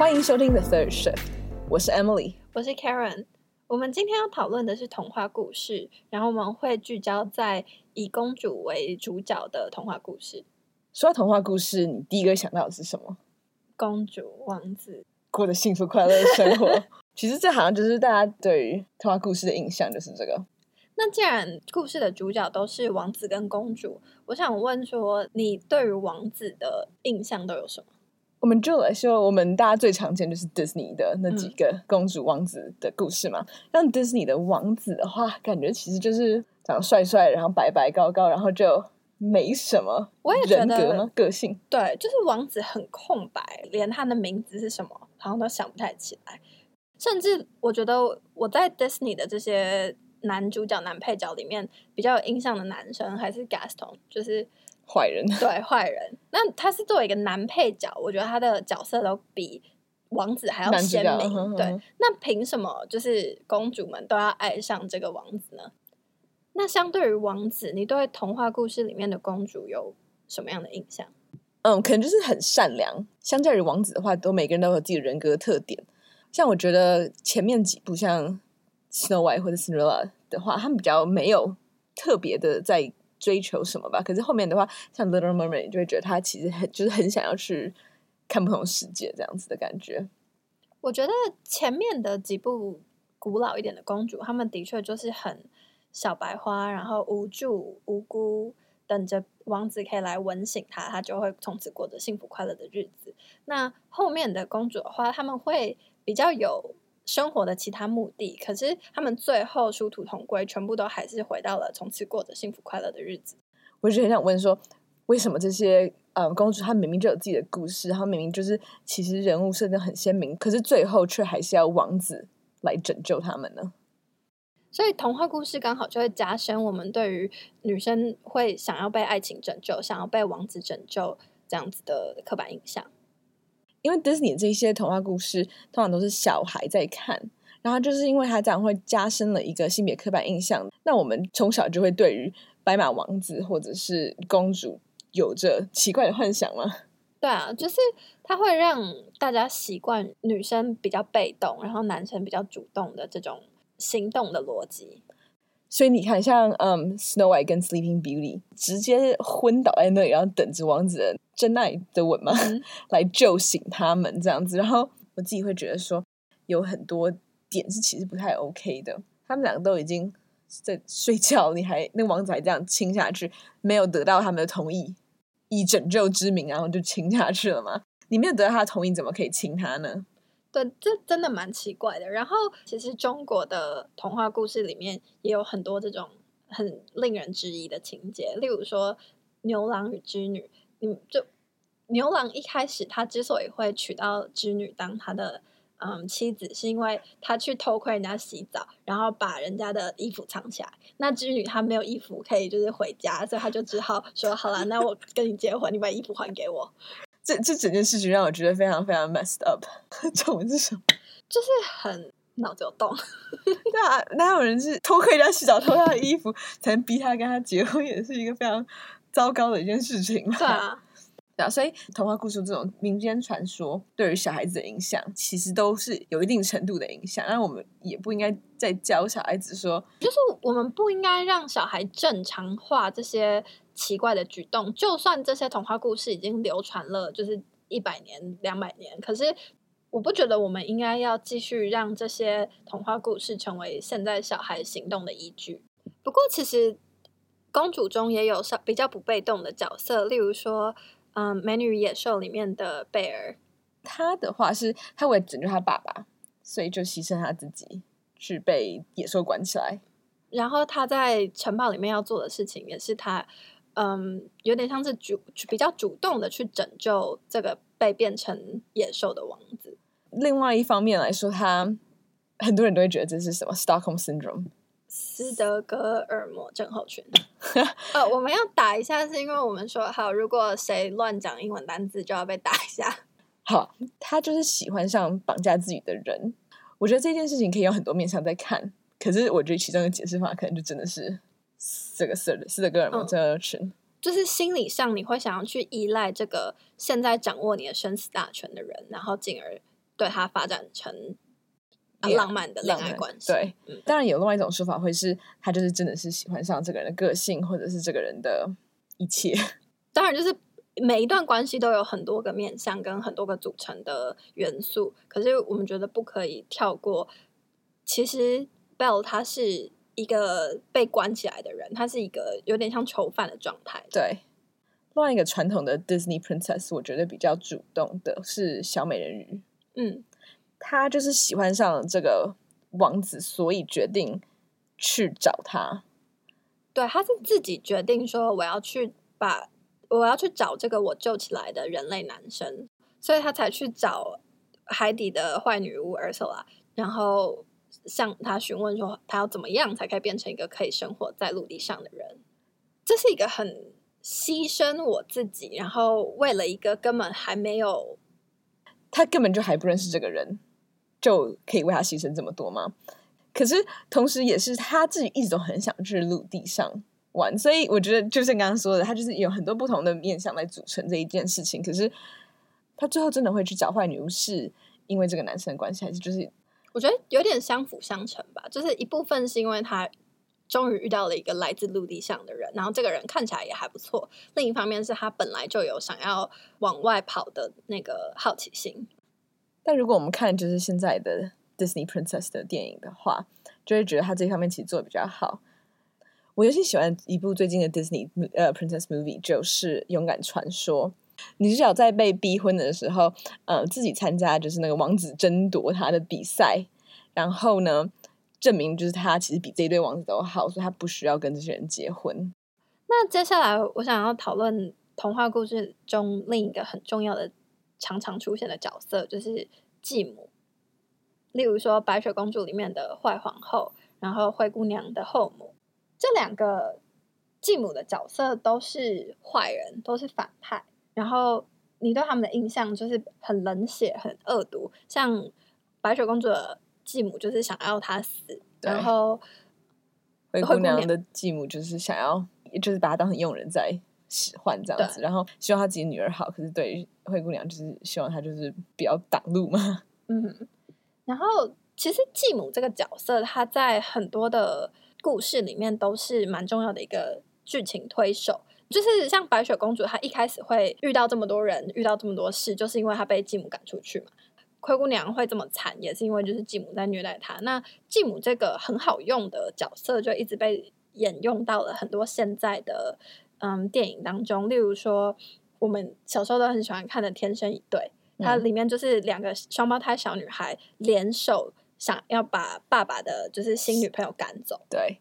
欢迎收听 The Third Shift，我是 Emily，我是 Karen。我们今天要讨论的是童话故事，然后我们会聚焦在以公主为主角的童话故事。说到童话故事，你第一个想到的是什么？公主、王子过着幸福快乐的生活。其实这好像就是大家对于童话故事的印象，就是这个。那既然故事的主角都是王子跟公主，我想问说，你对于王子的印象都有什么？我们就来说，我们大家最常见就是 Disney 的那几个公主王子的故事嘛。像 Disney 的王子的话，感觉其实就是长得帅帅，然后白白高高，然后就没什么人格吗？个性？对，就是王子很空白，连他的名字是什么好像都想不太起来。甚至我觉得我在 Disney 的这些男主角、男配角里面比较有印象的男生还是 Gaston，就是。坏人 对坏人，那他是作为一个男配角，我觉得他的角色都比王子还要鲜明。呵呵对，那凭什么就是公主们都要爱上这个王子呢？那相对于王子，你对童话故事里面的公主有什么样的印象？嗯，可能就是很善良。相较于王子的话，都每个人都有自己的人格特点。像我觉得前面几部像 Snow White 或者 Cinderella 的话，他们比较没有特别的在。追求什么吧？可是后面的话，像 Little Mermaid，就会觉得他其实很就是很想要去看不同世界这样子的感觉。我觉得前面的几部古老一点的公主，她们的确就是很小白花，然后无助无辜，等着王子可以来吻醒她，她就会从此过着幸福快乐的日子。那后面的公主的话，她们会比较有。生活的其他目的，可是他们最后殊途同归，全部都还是回到了从此过着幸福快乐的日子。我就很想问说，为什么这些呃公主她明明就有自己的故事，她明明就是其实人物设定很鲜明，可是最后却还是要王子来拯救他们呢？所以童话故事刚好就会加深我们对于女生会想要被爱情拯救、想要被王子拯救这样子的刻板印象。因为 Disney 这些童话故事通常都是小孩在看，然后就是因为他这样会加深了一个性别刻板印象，那我们从小就会对于白马王子或者是公主有着奇怪的幻想吗？对啊，就是它会让大家习惯女生比较被动，然后男生比较主动的这种行动的逻辑。所以你看，像嗯，Snow White 跟 Sleeping Beauty 直接昏倒在那里，然后等着王子的真爱的吻嘛，嗯、来救醒他们这样子。然后我自己会觉得说，有很多点是其实不太 OK 的。他们两个都已经在睡觉，你还那个王子还这样亲下去，没有得到他们的同意，以拯救之名，然后就亲下去了吗？你没有得到他的同意，怎么可以亲他呢？对，这真的蛮奇怪的。然后，其实中国的童话故事里面也有很多这种很令人质疑的情节，例如说牛郎与织女。你就牛郎一开始他之所以会娶到织女当他的嗯妻子，是因为他去偷窥人家洗澡，然后把人家的衣服藏起来。那织女她没有衣服可以就是回家，所以他就只好说：“好了，那我跟你结婚，你把衣服还给我。”这这整件事情让我觉得非常非常 messed up，这种是什么？就是很脑子有洞。对啊，哪有人是偷窥人家洗澡偷他的衣服，才能逼他跟他结婚，也是一个非常糟糕的一件事情嘛。对啊，对啊，所以童话故事这种民间传说对于小孩子的影响，其实都是有一定程度的影响。那我们也不应该再教小孩子说，就是我们不应该让小孩正常化这些。奇怪的举动，就算这些童话故事已经流传了，就是一百年、两百年，可是我不觉得我们应该要继续让这些童话故事成为现在小孩行动的依据。不过，其实公主中也有比较不被动的角色，例如说，嗯，《美女与野兽》里面的贝尔，他的话是他为了拯救他爸爸，所以就牺牲他自己，去被野兽关起来。然后他在城堡里面要做的事情，也是他。嗯，有点像是主比较主动的去拯救这个被变成野兽的王子。另外一方面来说，他很多人都会觉得这是什么 Stockholm Syndrome，斯德哥尔摩症候群。呃，我们要打一下，是因为我们说好，如果谁乱讲英文单字，就要被打一下。好，他就是喜欢上绑架自己的人。我觉得这件事情可以有很多面向在看，可是我觉得其中的解释法可能就真的是。这个斯德斯德哥尔摩症候群，就是心理上你会想要去依赖这个现在掌握你的生死大权的人，然后进而对他发展成浪漫的恋爱关系。对，嗯、当然有另外一种说法，会是他就是真的是喜欢上这个人的个性，或者是这个人的一切。当然，就是每一段关系都有很多个面向跟很多个组成的元素，可是我们觉得不可以跳过。其实 Belle 他是一个被关起来的人，他是一个有点像囚犯的状态。对。另外一个传统的 Disney Princess，我觉得比较主动的是小美人鱼。嗯，她就是喜欢上了这个王子，所以决定去找他。对，他是自己决定说我要去把我要去找这个我救起来的人类男生，所以他才去找海底的坏女巫 Ursula，然后向他询问说他要怎么样才可以变成一个可以生活在陆地上的人。这是一个很。牺牲我自己，然后为了一个根本还没有，他根本就还不认识这个人，就可以为他牺牲这么多吗？可是同时，也是他自己一直都很想去陆地上玩，所以我觉得就像刚刚说的，他就是有很多不同的面向来组成这一件事情。可是他最后真的会去找坏女巫，是因为这个男生的关系，还是就是我觉得有点相辅相成吧？就是一部分是因为他。终于遇到了一个来自陆地上的人，然后这个人看起来也还不错。另一方面是他本来就有想要往外跑的那个好奇心。但如果我们看就是现在的 Disney Princess 的电影的话，就会觉得他这方面其实做的比较好。我尤其喜欢一部最近的 Disney 呃 Princess movie，就是《勇敢传说》。女主角在被逼婚的时候，呃，自己参加就是那个王子争夺她的比赛，然后呢，证明就是他其实比这一对王子都好，所以他不需要跟这些人结婚。那接下来我想要讨论童话故事中另一个很重要的、常常出现的角色，就是继母。例如说《白雪公主》里面的坏皇后，然后灰姑娘的后母，这两个继母的角色都是坏人，都是反派。然后你对他们的印象就是很冷血、很恶毒，像白雪公主的。继母就是想要她死，然后灰姑娘的继母就是想要，就是把她当成佣人在使唤这样子，然后希望他自己女儿好，可是对于灰姑娘就是希望她就是不要挡路嘛。嗯，然后其实继母这个角色，她在很多的故事里面都是蛮重要的一个剧情推手，就是像白雪公主，她一开始会遇到这么多人，遇到这么多事，就是因为她被继母赶出去嘛。灰姑娘会这么惨，也是因为就是继母在虐待她。那继母这个很好用的角色，就一直被沿用到了很多现在的嗯电影当中。例如说，我们小时候都很喜欢看的《天生一对》，它里面就是两个双胞胎小女孩联手，想要把爸爸的就是新女朋友赶走。对，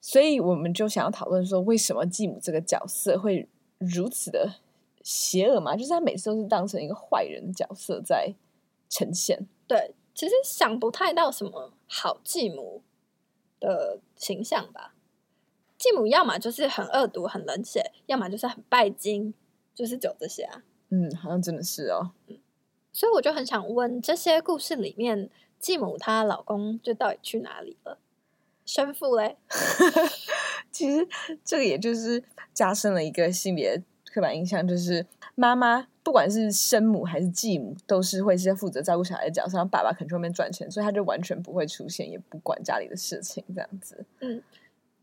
所以我们就想要讨论说，为什么继母这个角色会如此的邪恶嘛？就是他每次都是当成一个坏人的角色在。呈现。对，其实想不太到什么好继母的形象吧。继母要么就是很恶毒、很冷血，要么就是很拜金，就是只有这些啊。嗯，好像真的是哦。嗯，所以我就很想问，这些故事里面，继母她老公就到底去哪里了？生父嘞？其实这个也就是加深了一个性别刻板印象，就是妈妈。不管是生母还是继母，都是会是负责照顾小孩的角色。然后爸爸可能去外面赚钱，所以他就完全不会出现，也不管家里的事情，这样子。嗯，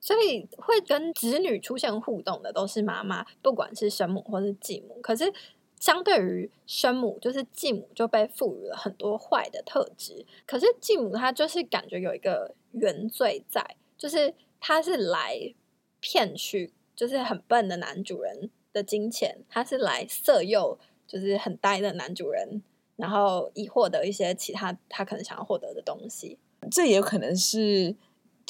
所以会跟子女出现互动的都是妈妈，不管是生母或是继母。可是相对于生母，就是继母就被赋予了很多坏的特质。可是继母她就是感觉有一个原罪在，就是她是来骗取，就是很笨的男主人的金钱，她是来色诱。就是很呆的男主人，然后以获得一些其他他可能想要获得的东西。这也有可能是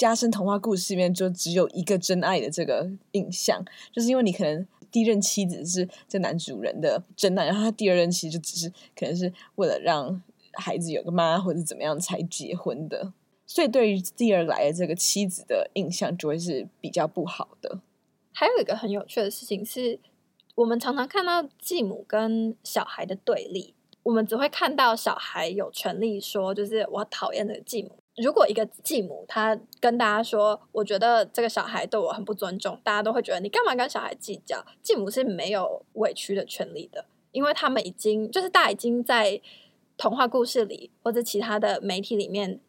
加深童话故事里面就只有一个真爱的这个印象，就是因为你可能第一任妻子是这男主人的真爱，然后他第二任其实就只是可能是为了让孩子有个妈或者怎么样才结婚的，所以对于第二来的这个妻子的印象就会是比较不好的。还有一个很有趣的事情是。我们常常看到继母跟小孩的对立，我们只会看到小孩有权利说，就是我讨厌的继母。如果一个继母他跟大家说，我觉得这个小孩对我很不尊重，大家都会觉得你干嘛跟小孩计较？继母是没有委屈的权利的，因为他们已经就是大已经在童话故事里或者其他的媒体里面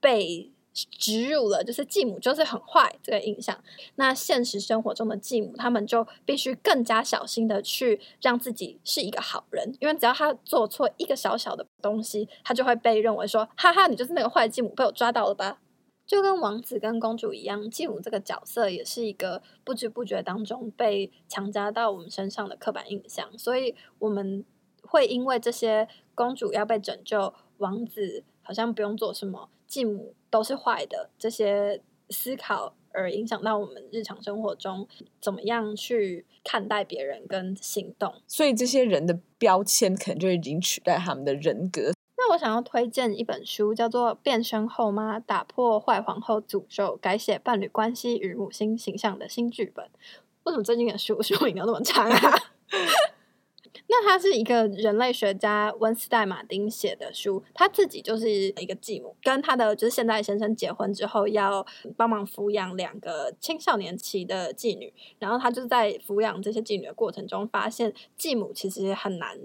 被植入了，就是继母就是很坏这个印象。那现实生活中的继母，他们就必须更加小心的去让自己是一个好人，因为只要他做错一个小小的东西，他就会被认为说：“哈哈，你就是那个坏继母，被我抓到了吧？” 就跟王子跟公主一样，继母这个角色也是一个不知不觉当中被强加到我们身上的刻板印象，所以我们会因为这些公主要被拯救，王子好像不用做什么，继母都是坏的这些思考，而影响到我们日常生活中怎么样去看待别人跟行动。所以这些人的标签可能就已经取代他们的人格。那我想要推荐一本书，叫做《变身后妈：打破坏皇后诅咒，改写伴侣关系与母亲形象的新剧本》。为什么最近的书书名要那么长啊？那他是一个人类学家温斯代马丁写的书，他自己就是一个继母，跟他的就是现代先生结婚之后，要帮忙抚养两个青少年期的继女，然后他就是在抚养这些继女的过程中，发现继母其实很难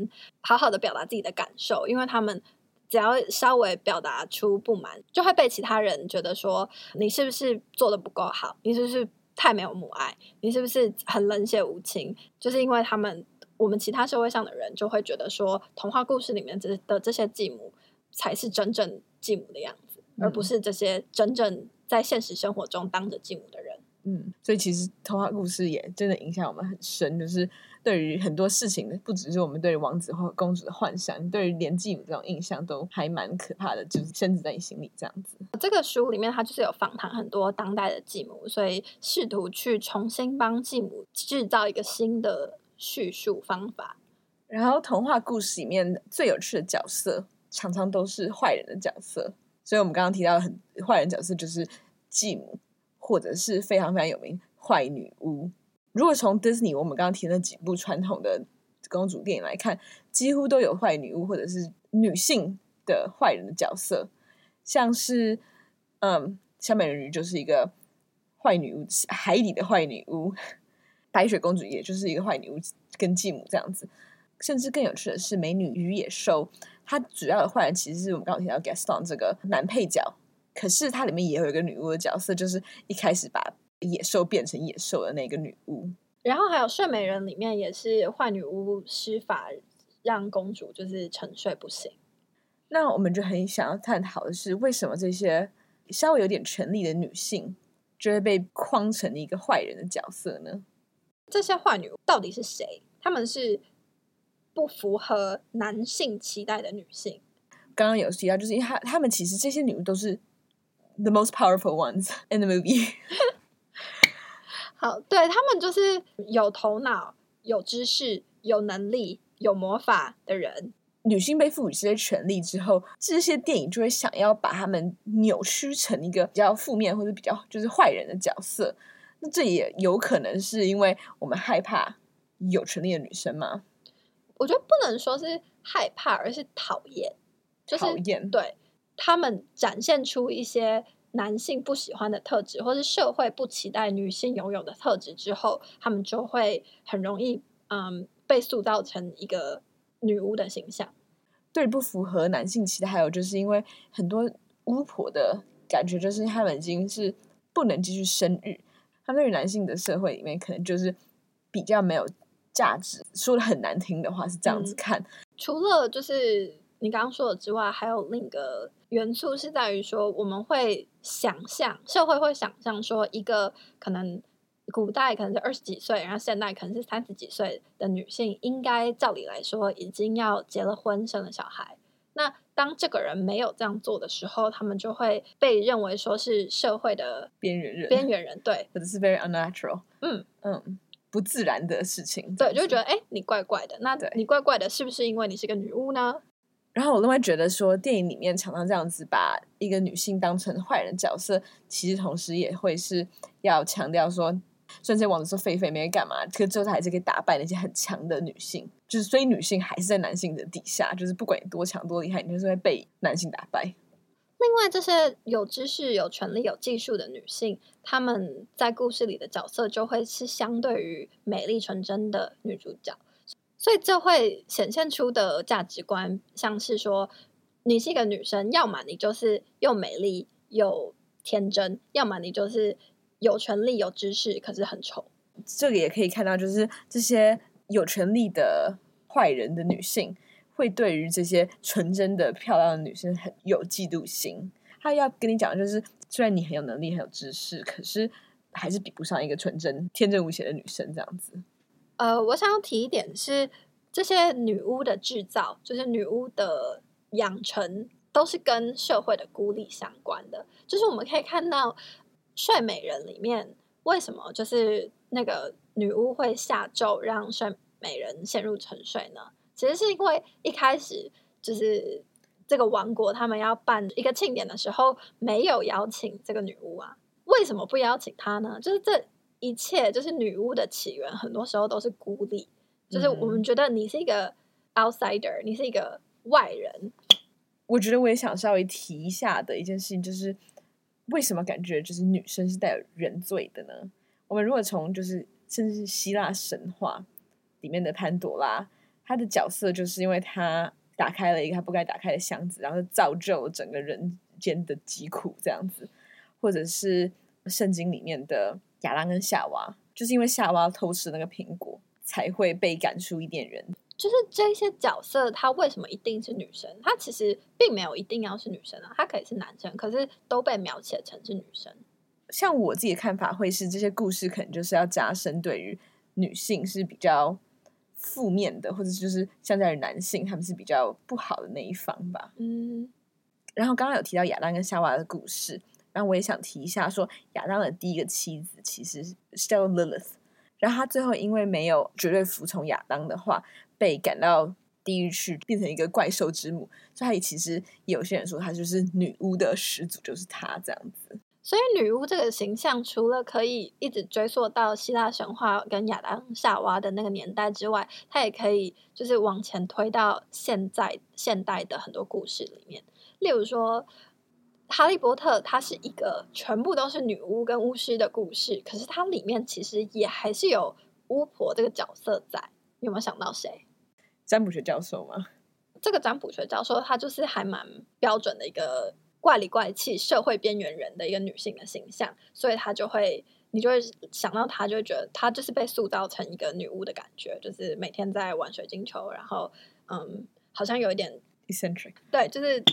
好好的表达自己的感受，因为他们。只要稍微表达出不满，就会被其他人觉得说你是不是做的不够好？你是不是太没有母爱？你是不是很冷血无情？就是因为他们，我们其他社会上的人就会觉得说，童话故事里面这的这些继母才是真正继母的样子，嗯，而不是这些真正在现实生活中当着继母的人。嗯，所以其实童话故事也真的影响我们很深，就是。对于很多事情，不只是我们对王子或公主的幻想，对于连继母这种印象都还蛮可怕的，就是深植在你心里这样子。这个书里面，它就是有访谈很多当代的继母，所以试图去重新帮继母制造一个新的叙述方法。然后，童话故事里面最有趣的角色，常常都是坏人的角色。所以我们刚刚提到很坏人角色，就是继母，或者是非常非常有名坏女巫。如果从 Disney 我们刚刚提的那几部传统的公主电影来看，几乎都有坏女巫或者是女性的坏人的角色，像是嗯，小美人鱼就是一个坏女巫，海底的坏女巫，白雪公主也就是一个坏女巫跟继母这样子，甚至更有趣的是美女与野兽，它主要的坏人其实是我们刚刚提到 Gaston 这个男配角，可是它里面也有一个女巫的角色，就是一开始把。野兽变成野兽的那个女巫，然后还有睡美人里面也是坏女巫施法让公主就是沉睡不醒。那我们就很想要探讨的是，为什么这些稍微有点权力的女性就会被框成一个坏人的角色呢？这些坏女到底是谁？她们是不符合男性期待的女性。刚刚有提到，就是因为她她们其实这些女巫都是 the most powerful ones in the movie。好，对，他们就是有头脑、有知识、有能力、有魔法的人。女性被赋予这些权利之后，这些电影就会想要把他们扭曲成一个比较负面或者比较就是坏人的角色。那这也有可能是因为我们害怕有权利的女生吗？我觉得不能说是害怕，而是讨厌。就是、讨厌，对，他们展现出一些。男性不喜欢的特质，或是社会不期待女性拥有的特质之后，他们就会很容易嗯被塑造成一个女巫的形象。对，不符合男性期待，还有就是因为很多巫婆的感觉，就是他们已经是不能继续生育，他们对于男性的社会里面可能就是比较没有价值。说的很难听的话是这样子看，嗯、除了就是。你刚刚说的之外，还有另一个元素是在于说，我们会想象社会会想象说，一个可能古代可能是二十几岁，然后现代可能是三十几岁的女性，应该照理来说已经要结了婚，生了小孩。那当这个人没有这样做的时候，他们就会被认为说是社会的边缘人，边缘人对，或者是 very unnatural，嗯。嗯，不自然的事情，对，就会觉得哎，你怪怪的。那你怪怪的，是不是因为你是个女巫呢？然后我另外觉得说，电影里面常常这样子把一个女性当成坏人角色，其实同时也会是要强调说，虽然这些王子说废废没干嘛，可最后他还是可以打败那些很强的女性，就是所以女性还是在男性的底下，就是不管你多强多厉害，你就是会被男性打败。另外，这些有知识、有权力、有技术的女性，她们在故事里的角色就会是相对于美丽纯真的女主角。所以这会显现出的价值观，像是说，你是一个女生，要么你就是又美丽又天真，要么你就是有权利有知识，可是很丑。这个也可以看到，就是这些有权利的坏人的女性，会对于这些纯真的漂亮的女生很有嫉妒心。她要跟你讲的就是，虽然你很有能力很有知识，可是还是比不上一个纯真天真无邪的女生这样子。呃，我想要提一点是，这些女巫的制造，就是女巫的养成，都是跟社会的孤立相关的。就是我们可以看到《睡美人》里面，为什么就是那个女巫会下咒让睡美人陷入沉睡呢？其实是因为一开始就是这个王国他们要办一个庆典的时候，没有邀请这个女巫啊。为什么不邀请她呢？就是这。一切就是女巫的起源，很多时候都是孤立。就是我们觉得你是一个 outsider，你是一个外人。我觉得我也想稍微提一下的一件事情，就是为什么感觉就是女生是带有原罪的呢？我们如果从就是甚至是希腊神话里面的潘朵拉，她的角色就是因为她打开了一个她不该打开的箱子，然后造就了整个人间的疾苦这样子，或者是圣经里面的。亚当跟夏娃，就是因为夏娃偷吃那个苹果，才会被赶出伊甸园。就是这些角色，他为什么一定是女生？他其实并没有一定要是女生啊，他可以是男生，可是都被描写成是女生。像我自己的看法，会是这些故事可能就是要加深对于女性是比较负面的，或者就是相较于男性，他们是比较不好的那一方吧。嗯，然后刚刚有提到亚当跟夏娃的故事。然后我也想提一下说，说亚当的第一个妻子其实是叫 Lilith，然后他最后因为没有绝对服从亚当的话，被赶到地狱去，变成一个怪兽之母。所以其实有些人说，他就是女巫的始祖，就是他这样子。所以女巫这个形象，除了可以一直追溯到希腊神话跟亚当夏娃的那个年代之外，它也可以就是往前推到现在现代的很多故事里面，例如说。哈利波特，它是一个全部都是女巫跟巫师的故事，可是它里面其实也还是有巫婆这个角色在。你有没有想到谁？占卜学教授吗？这个占卜学教授，她就是还蛮标准的一个怪里怪气、社会边缘人的一个女性的形象，所以她就会，你就会想到她，就会觉得她就是被塑造成一个女巫的感觉，就是每天在玩水晶球，然后嗯，好像有一点 eccentric，对，就是。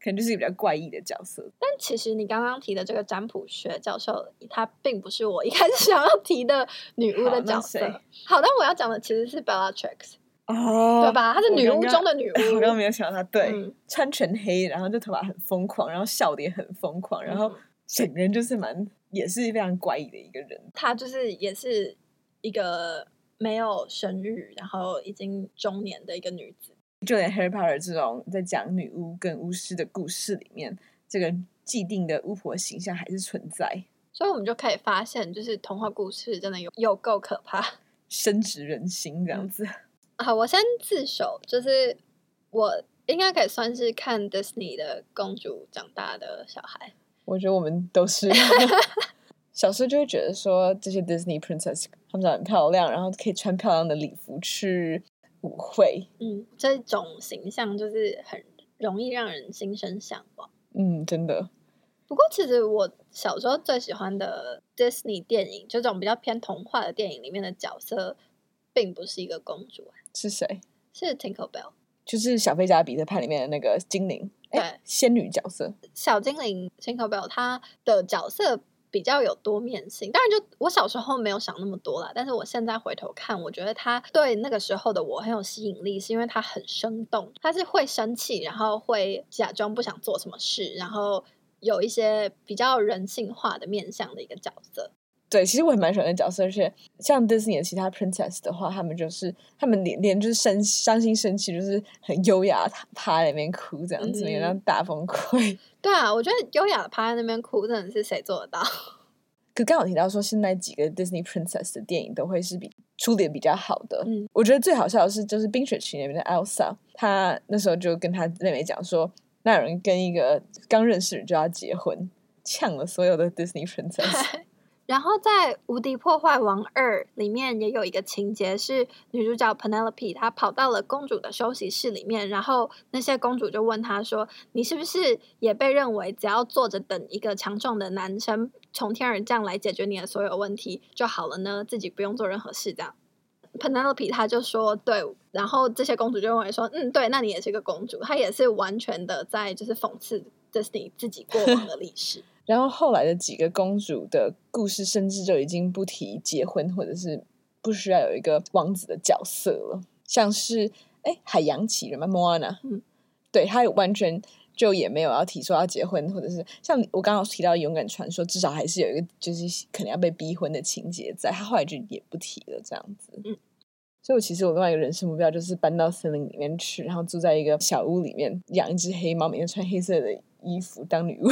可能就是比较怪异的角色，但其实你刚刚提的这个占卜学教授，她并不是我一开始想要提的女巫的角色。好，好，但我要讲的其实是 Bellatrix，哦，对吧？她是女巫中的女 巫。我刚刚没有想到她，对，嗯、穿全黑，然后就头发很疯狂，然后笑的也很疯狂，然后整个人就是蛮，也是非常怪异的一个人。她就是也是一个没有生育，然后已经中年的一个女子。就连《Harry Potter》这种在讲女巫跟巫师的故事里面，这个既定的巫婆形象还是存在，所以我们就可以发现，就是童话故事真的有有够可怕，深植人心这样子。好，我先自首，就是我应该可以算是看 Disney 的公主长大的小孩。我觉得我们都是 小时候就会觉得说，这些 Disney Princess 她们长得很漂亮，然后可以穿漂亮的礼服去。舞会，嗯，这种形象就是很容易让人心生向往。嗯，真的。不过，其实我小时候最喜欢的 Disney 电影，就这种比较偏童话的电影里面的角色，并不是一个公主。是谁？是 Tinker Bell，就是小飞侠彼得潘里面的那个精灵，对，仙女角色。小精灵 Tinker Bell，她的角色。比较有多面性，当然就我小时候没有想那么多啦。但是我现在回头看，我觉得她对那个时候的我很有吸引力，是因为她很生动，她是会生气，然后会假装不想做什么事，然后有一些比较人性化的面向的一个角色。对，其实我也蛮喜欢的角色，而且像 Disney 的其他 Princess 的话，他们就是他们连连就是生伤心生气，就是很优雅趴在那边哭这样子，有那种大崩溃。对啊，我觉得优雅的趴在那边哭，真的是谁做得到？可刚好提到说，现在几个 Disney Princess 的电影都会是比出点比较好的。嗯，我觉得最好笑的是，就是《冰雪奇缘》里面的 Elsa，她那时候就跟她妹妹讲说，那有人跟一个刚认识人就要结婚，呛了所有的 Disney Princess。然后在《无敌破坏王二》里面也有一个情节是女主角 Penelope 她跑到了公主的休息室里面，然后那些公主就问她说：“你是不是也被认为只要坐着等一个强壮的男生从天而降来解决你的所有问题就好了呢？自己不用做任何事这样？”Penelope 她就说：“对。”然后这些公主就认为说：“嗯，对，那你也是个公主。”她也是完全的在就是讽刺 Disney 自己过往的历史。然后后来的几个公主的故事，甚至就已经不提结婚，或者是不需要有一个王子的角色了。像是哎，海洋起人嘛，Moana，嗯，对，他完全就也没有要提说要结婚，或者是像我刚刚提到勇敢传说，至少还是有一个就是可能要被逼婚的情节在，他后来就也不提了这样子。嗯，所以我其实我另外一个人生目标就是搬到森林里面去，然后住在一个小屋里面，养一只黑猫，每天穿黑色的衣服当女巫。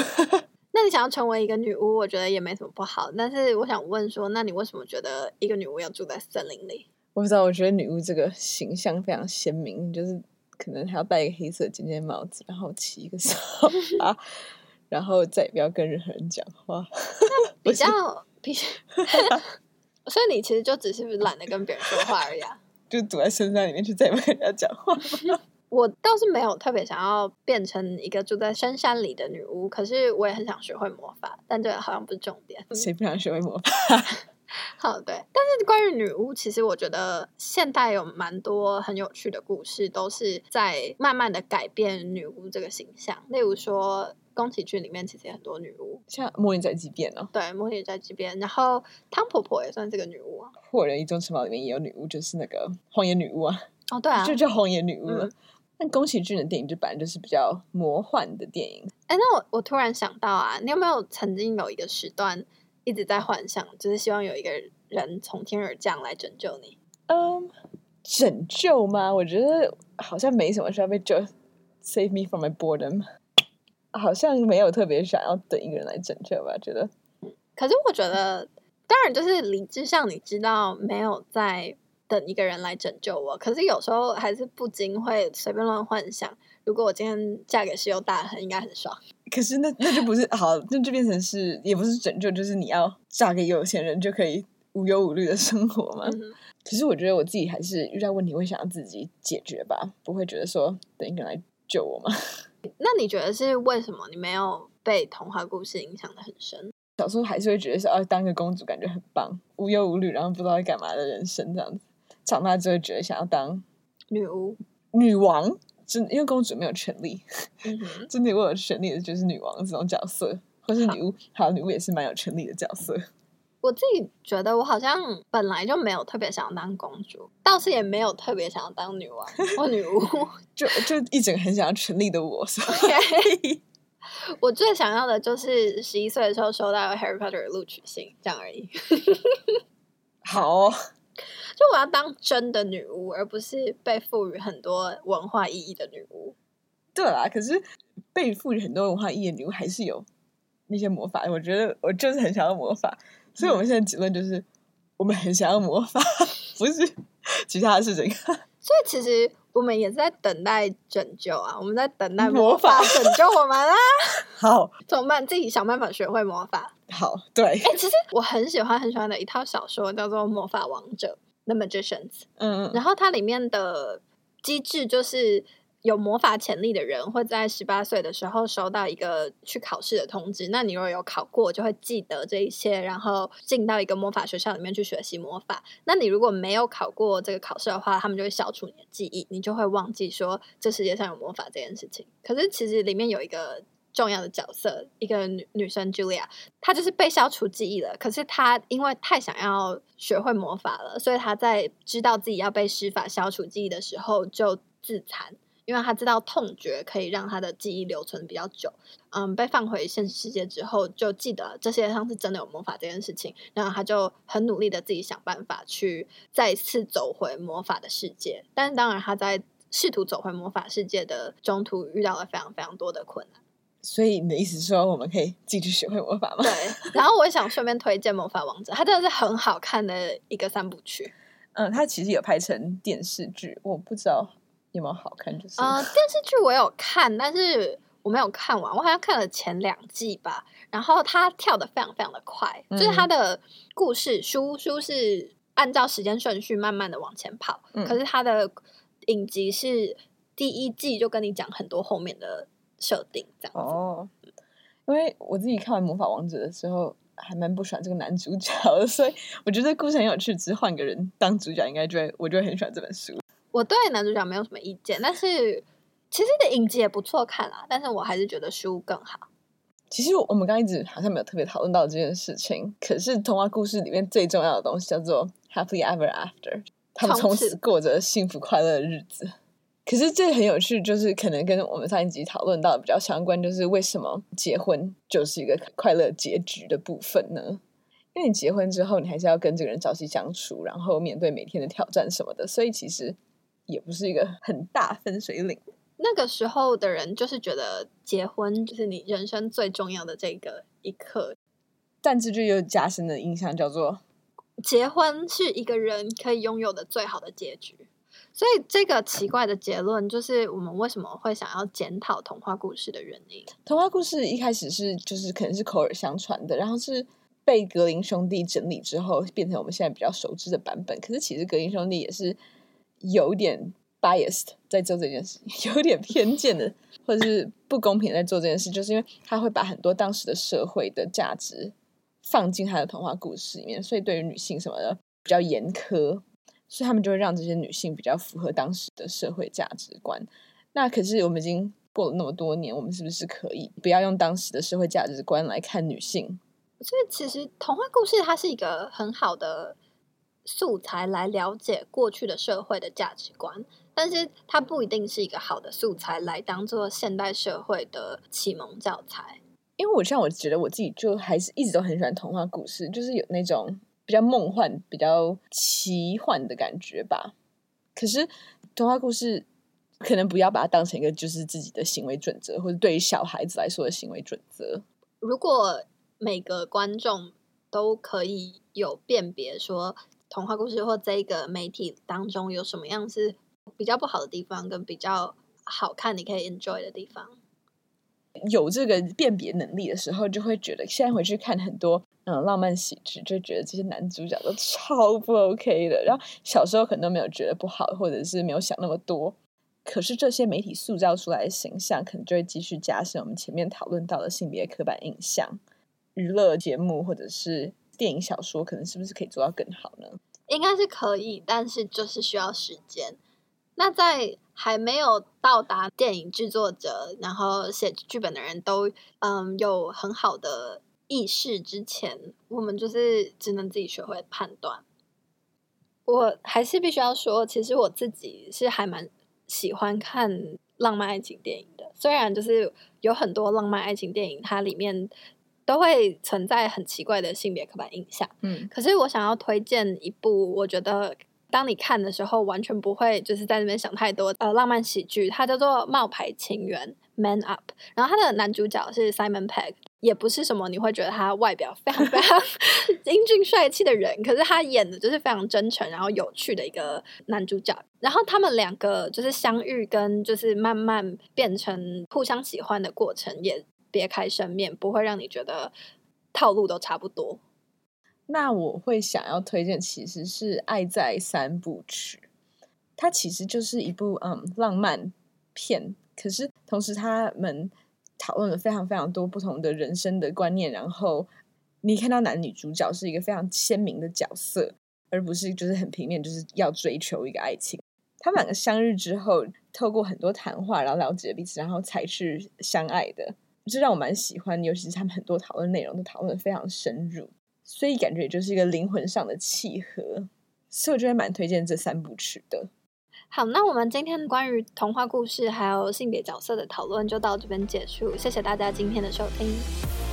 那你想要成为一个女巫，我觉得也没什么不好。但是我想问说，那你为什么觉得一个女巫要住在森林里？我不知道，我觉得女巫这个形象非常鲜明，就是可能还要戴一个黑色尖尖帽子，然后骑一个扫 把，然后再也不要跟任何人讲话。比较比，所以你其实就只是懒得跟别人说话而已啊，就躲在深山里面，就再也不跟人家讲话。我倒是没有特别想要变成一个住在深山里的女巫，可是我也很想学会魔法，但这个好像不是重点。谁不想学会魔法？好，对。但是关于女巫，其实我觉得现代有蛮多很有趣的故事，都是在慢慢的改变女巫这个形象。例如说，宫崎骏里面其实有很多女巫，像《魔女宅急便》哦，对，《魔女宅急便》，然后汤婆婆也算是个女巫啊，《火人一中城堡》里面也有女巫，就是那个荒野女巫啊。哦，对啊，就叫荒野女巫了。嗯但宫崎骏的电影就本来就是比较魔幻的电影。哎，那我我突然想到啊，你有没有曾经有一个时段一直在幻想，就是希望有一个人从天而降来拯救你？嗯，拯救吗？我觉得好像没什么需要被救，save me from my boredom。好像没有特别想要等一个人来拯救吧？觉得。可是我觉得，当然就是理智上你知道没有在。等一个人来拯救我，可是有时候还是不禁会随便乱幻想。如果我今天嫁给石油大亨，应该很爽。可是那那就不是好，那就变成是也不是拯救，就是你要嫁给有钱人就可以无忧无虑的生活嘛。嗯、可是我觉得我自己还是遇到问题会想要自己解决吧，不会觉得说等一个人来救我吗？那你觉得是为什么你没有被童话故事影响的很深？小时候还是会觉得说，啊，当个公主感觉很棒，无忧无虑，然后不知道在干嘛的人生这样子。长大之后觉得想要当女巫、女王，真因为公主没有权利，真的我有权利的就是女王这种角色，或是女巫，好，好，女巫也是蛮有权利的角色。我自己觉得我好像本来就没有特别想要当公主，倒是也没有特别想要当女王或女巫，就就一直很想要权力的我，所以. 我最想要的就是十一岁的时候收到 Harry Potter 的录取信，这样而已。好。就我要当真的女巫，而不是被赋予很多文化意义的女巫。对啦，可是被赋予很多文化意义的女巫还是有那些魔法。我觉得我就是很想要魔法，所以我们现在结论就是，我们很想要魔法，不是其他的事情。所以其实我们也是在等待拯救啊，我们在等待魔法拯救我们啊。好，怎么办？自己想办法学会魔法。好，对。哎、欸，其实我很喜欢很喜欢的一套小说叫做《魔法王者》。The Magicians，嗯嗯，然后它里面的机制就是有魔法潜力的人会在十八岁的时候收到一个去考试的通知。那你如果有考过，就会记得这一些，然后进到一个魔法学校里面去学习魔法。那你如果没有考过这个考试的话，他们就会消除你的记忆，你就会忘记说这世界上有魔法这件事情。可是其实里面有一个。重要的角色，一个女女生 Julia，她就是被消除记忆了。可是她因为太想要学会魔法了，所以她在知道自己要被施法消除记忆的时候就自残，因为她知道痛觉可以让她的记忆留存比较久。嗯，被放回现实世界之后，就记得这世界上是真的有魔法这件事情，然后她就很努力的自己想办法去再次走回魔法的世界。但是当然，她在试图走回魔法世界的中途遇到了非常非常多的困难。所以你的意思是说，我们可以继续学会魔法吗？对。然后我也想顺便推荐《魔法王子》，它真的是很好看的一个三部曲。嗯，它其实有拍成电视剧，我不知道有没有好看。就是，呃，电视剧我有看，但是我没有看完，我好像看了前两季吧。然后它跳的非常非常的快，嗯、就是它的故事书书是按照时间顺序慢慢的往前跑，嗯、可是它的影集是第一季就跟你讲很多后面的设定这样子。哦，因为我自己看完《魔法王子》的时候，还蛮不喜欢这个男主角的，所以我觉得故事很有趣。只是换个人当主角，应该就会我就会很喜欢这本书。我对男主角没有什么意见，但是其实的影集也不错看啦。但是我还是觉得书更好。其实我们刚刚一直好像没有特别讨论到这件事情。可是童话故事里面最重要的东西叫做 happily ever after，他们从此过着幸福快乐的日子。可是这很有趣，就是可能跟我们上一集讨论到的比较相关，就是为什么结婚就是一个快乐结局的部分呢？因为你结婚之后，你还是要跟这个人朝夕相处，然后面对每天的挑战什么的，所以其实也不是一个很大分水岭。那个时候的人就是觉得结婚就是你人生最重要的这个一刻，但这就又加深的印象叫做结婚是一个人可以拥有的最好的结局。所以这个奇怪的结论就是我们为什么会想要检讨童话故事的原因。童话故事一开始是就是可能是口耳相传的，然后是被格林兄弟整理之后变成我们现在比较熟知的版本。可是其实格林兄弟也是有点 biased 在做这件事，有点偏见的，或者是不公平在做这件事，就是因为他会把很多当时的社会的价值放进他的童话故事里面，所以对于女性什么的比较严苛。所以他们就会让这些女性比较符合当时的社会价值观。那可是我们已经过了那么多年，我们是不是可以不要用当时的社会价值观来看女性？所以其实童话故事它是一个很好的素材来了解过去的社会的价值观，但是它不一定是一个好的素材来当做现代社会的启蒙教材。因为我像我觉得我自己就还是一直都很喜欢童话故事，就是有那种。比较梦幻、比较奇幻的感觉吧。可是童话故事可能不要把它当成一个就是自己的行为准则，或者对于小孩子来说的行为准则。如果每个观众都可以有辨别，说童话故事或这个媒体当中有什么样是比较不好的地方，跟比较好看，你可以 enjoy 的地方。有这个辨别能力的时候，就会觉得现在回去看很多嗯浪漫喜剧，就觉得这些男主角都超不 OK 的。然后小时候可能都没有觉得不好，或者是没有想那么多。可是这些媒体塑造出来的形象，可能就会继续加深我们前面讨论到的性别刻板印象。娱乐节目或者是电影小说，可能是不是可以做到更好呢？应该是可以，但是就是需要时间。那在还没有到达电影制作者，然后写剧本的人都嗯有很好的意识之前，我们就是只能自己学会判断。我还是必须要说，其实我自己是还蛮喜欢看浪漫爱情电影的，虽然就是有很多浪漫爱情电影，它里面都会存在很奇怪的性别刻板印象。嗯，可是我想要推荐一部，我觉得。当你看的时候，完全不会就是在那边想太多。呃，浪漫喜剧，它叫做《冒牌情缘》（Man Up）。然后它的男主角是 Simon Pegg，也不是什么你会觉得他外表非常非常 英俊帅气的人，可是他演的就是非常真诚，然后有趣的一个男主角。然后他们两个就是相遇，跟就是慢慢变成互相喜欢的过程，也别开生面，不会让你觉得套路都差不多。那我会想要推荐，其实是《爱在三部曲》，它其实就是一部嗯浪漫片，可是同时他们讨论了非常非常多不同的人生的观念，然后你看到男女主角是一个非常鲜明的角色，而不是就是很平面，就是要追求一个爱情。他们两个相遇之后，透过很多谈话，然后了解彼此，然后才去相爱的，这让我蛮喜欢，尤其是他们很多讨论内容都讨论得非常深入。所以感觉也就是一个灵魂上的契合，所以我觉得蛮推荐这三部曲的。好，那我们今天关于童话故事还有性别角色的讨论就到这边结束，谢谢大家今天的收听。